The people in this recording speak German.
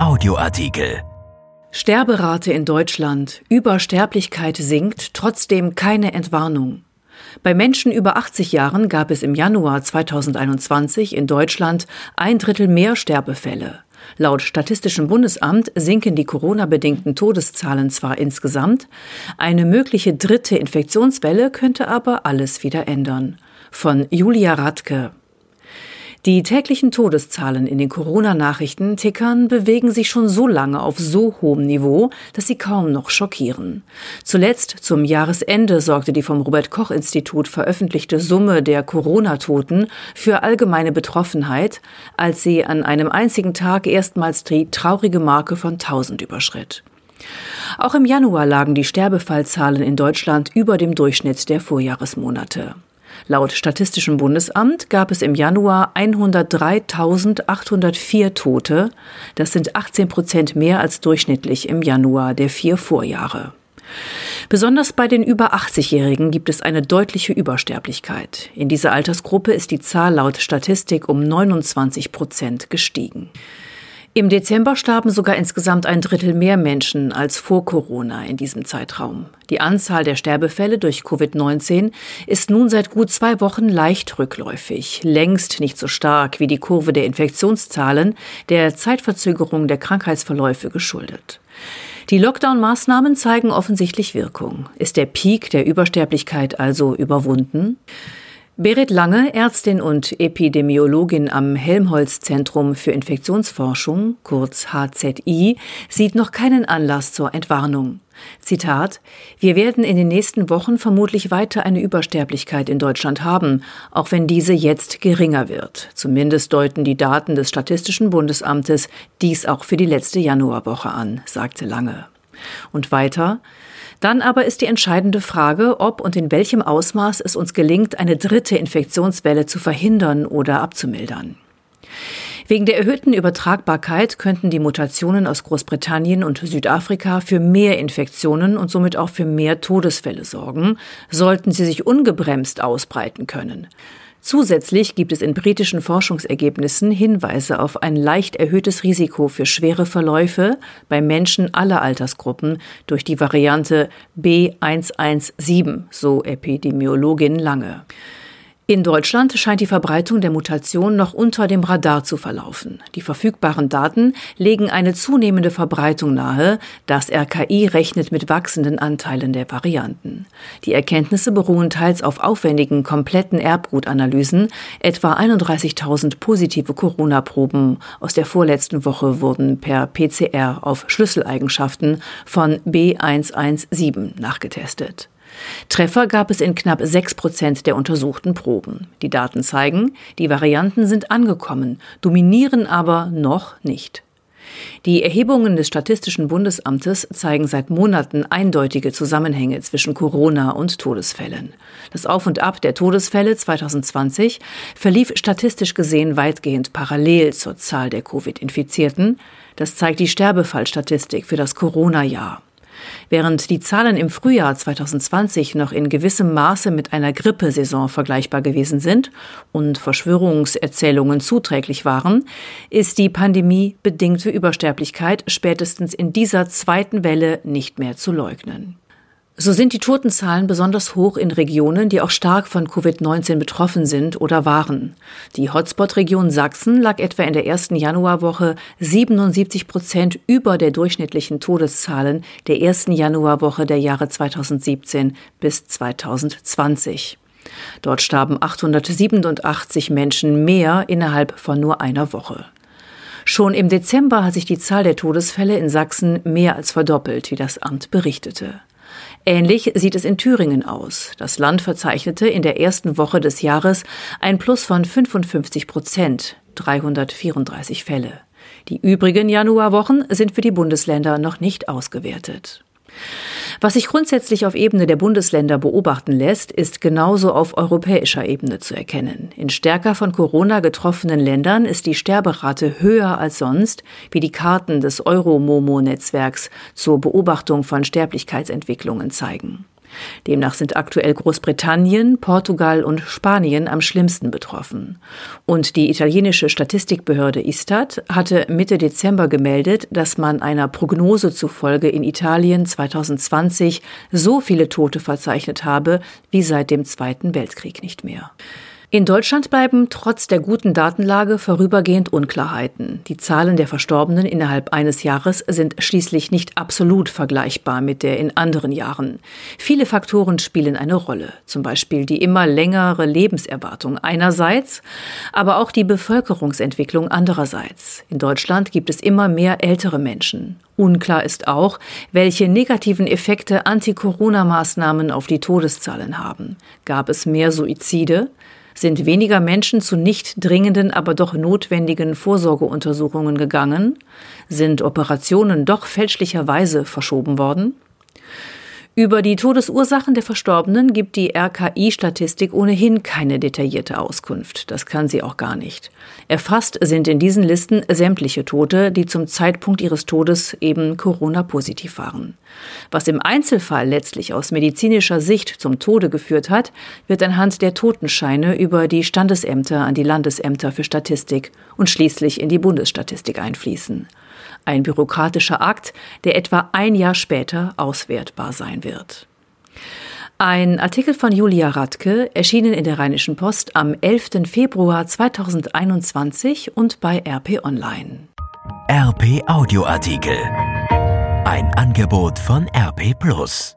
Audioartikel. Sterberate in Deutschland. Übersterblichkeit sinkt, trotzdem keine Entwarnung. Bei Menschen über 80 Jahren gab es im Januar 2021 in Deutschland ein Drittel mehr Sterbefälle. Laut Statistischem Bundesamt sinken die Corona-bedingten Todeszahlen zwar insgesamt, eine mögliche dritte Infektionswelle könnte aber alles wieder ändern. Von Julia Radke. Die täglichen Todeszahlen in den Corona-Nachrichten tickern bewegen sich schon so lange auf so hohem Niveau, dass sie kaum noch schockieren. Zuletzt zum Jahresende sorgte die vom Robert Koch Institut veröffentlichte Summe der Corona-Toten für allgemeine Betroffenheit, als sie an einem einzigen Tag erstmals die traurige Marke von 1000 überschritt. Auch im Januar lagen die Sterbefallzahlen in Deutschland über dem Durchschnitt der Vorjahresmonate. Laut Statistischem Bundesamt gab es im Januar 103.804 Tote. Das sind 18 Prozent mehr als durchschnittlich im Januar der vier Vorjahre. Besonders bei den über 80-Jährigen gibt es eine deutliche Übersterblichkeit. In dieser Altersgruppe ist die Zahl laut Statistik um 29 Prozent gestiegen. Im Dezember starben sogar insgesamt ein Drittel mehr Menschen als vor Corona in diesem Zeitraum. Die Anzahl der Sterbefälle durch Covid-19 ist nun seit gut zwei Wochen leicht rückläufig, längst nicht so stark wie die Kurve der Infektionszahlen, der Zeitverzögerung der Krankheitsverläufe geschuldet. Die Lockdown-Maßnahmen zeigen offensichtlich Wirkung. Ist der Peak der Übersterblichkeit also überwunden? Berit Lange, Ärztin und Epidemiologin am Helmholtz-Zentrum für Infektionsforschung, kurz HZI, sieht noch keinen Anlass zur Entwarnung. Zitat Wir werden in den nächsten Wochen vermutlich weiter eine Übersterblichkeit in Deutschland haben, auch wenn diese jetzt geringer wird. Zumindest deuten die Daten des Statistischen Bundesamtes dies auch für die letzte Januarwoche an, sagte Lange. Und weiter dann aber ist die entscheidende Frage, ob und in welchem Ausmaß es uns gelingt, eine dritte Infektionswelle zu verhindern oder abzumildern. Wegen der erhöhten Übertragbarkeit könnten die Mutationen aus Großbritannien und Südafrika für mehr Infektionen und somit auch für mehr Todesfälle sorgen, sollten sie sich ungebremst ausbreiten können. Zusätzlich gibt es in britischen Forschungsergebnissen Hinweise auf ein leicht erhöhtes Risiko für schwere Verläufe bei Menschen aller Altersgruppen durch die Variante B117, so Epidemiologin Lange. In Deutschland scheint die Verbreitung der Mutation noch unter dem Radar zu verlaufen. Die verfügbaren Daten legen eine zunehmende Verbreitung nahe. Das RKI rechnet mit wachsenden Anteilen der Varianten. Die Erkenntnisse beruhen teils auf aufwendigen, kompletten Erbgutanalysen. Etwa 31.000 positive Corona-Proben aus der vorletzten Woche wurden per PCR auf Schlüsseleigenschaften von B117 nachgetestet. Treffer gab es in knapp sechs Prozent der untersuchten Proben. Die Daten zeigen, die Varianten sind angekommen, dominieren aber noch nicht. Die Erhebungen des Statistischen Bundesamtes zeigen seit Monaten eindeutige Zusammenhänge zwischen Corona und Todesfällen. Das Auf und Ab der Todesfälle 2020 verlief statistisch gesehen weitgehend parallel zur Zahl der Covid-Infizierten. Das zeigt die Sterbefallstatistik für das Corona-Jahr. Während die Zahlen im Frühjahr 2020 noch in gewissem Maße mit einer Grippesaison vergleichbar gewesen sind und Verschwörungserzählungen zuträglich waren, ist die Pandemie bedingte Übersterblichkeit spätestens in dieser zweiten Welle nicht mehr zu leugnen. So sind die Totenzahlen besonders hoch in Regionen, die auch stark von Covid-19 betroffen sind oder waren. Die Hotspot-Region Sachsen lag etwa in der ersten Januarwoche 77 Prozent über der durchschnittlichen Todeszahlen der ersten Januarwoche der Jahre 2017 bis 2020. Dort starben 887 Menschen mehr innerhalb von nur einer Woche. Schon im Dezember hat sich die Zahl der Todesfälle in Sachsen mehr als verdoppelt, wie das Amt berichtete. Ähnlich sieht es in Thüringen aus. Das Land verzeichnete in der ersten Woche des Jahres ein Plus von 55 Prozent, 334 Fälle. Die übrigen Januarwochen sind für die Bundesländer noch nicht ausgewertet. Was sich grundsätzlich auf Ebene der Bundesländer beobachten lässt, ist genauso auf europäischer Ebene zu erkennen. In stärker von Corona getroffenen Ländern ist die Sterberate höher als sonst, wie die Karten des Euromomo-Netzwerks zur Beobachtung von Sterblichkeitsentwicklungen zeigen. Demnach sind aktuell Großbritannien, Portugal und Spanien am schlimmsten betroffen. Und die italienische Statistikbehörde Istat hatte Mitte Dezember gemeldet, dass man einer Prognose zufolge in Italien 2020 so viele Tote verzeichnet habe wie seit dem Zweiten Weltkrieg nicht mehr. In Deutschland bleiben trotz der guten Datenlage vorübergehend Unklarheiten. Die Zahlen der Verstorbenen innerhalb eines Jahres sind schließlich nicht absolut vergleichbar mit der in anderen Jahren. Viele Faktoren spielen eine Rolle, zum Beispiel die immer längere Lebenserwartung einerseits, aber auch die Bevölkerungsentwicklung andererseits. In Deutschland gibt es immer mehr ältere Menschen. Unklar ist auch, welche negativen Effekte Anti-Corona-Maßnahmen auf die Todeszahlen haben. Gab es mehr Suizide? Sind weniger Menschen zu nicht dringenden, aber doch notwendigen Vorsorgeuntersuchungen gegangen, sind Operationen doch fälschlicherweise verschoben worden. Über die Todesursachen der Verstorbenen gibt die RKI-Statistik ohnehin keine detaillierte Auskunft. Das kann sie auch gar nicht. Erfasst sind in diesen Listen sämtliche Tote, die zum Zeitpunkt ihres Todes eben Corona-positiv waren. Was im Einzelfall letztlich aus medizinischer Sicht zum Tode geführt hat, wird anhand der Totenscheine über die Standesämter an die Landesämter für Statistik und schließlich in die Bundesstatistik einfließen ein bürokratischer Akt, der etwa ein Jahr später auswertbar sein wird. Ein Artikel von Julia Radke, erschienen in der Rheinischen Post am 11. Februar 2021 und bei RP Online. RP Audioartikel. Ein Angebot von RP Plus.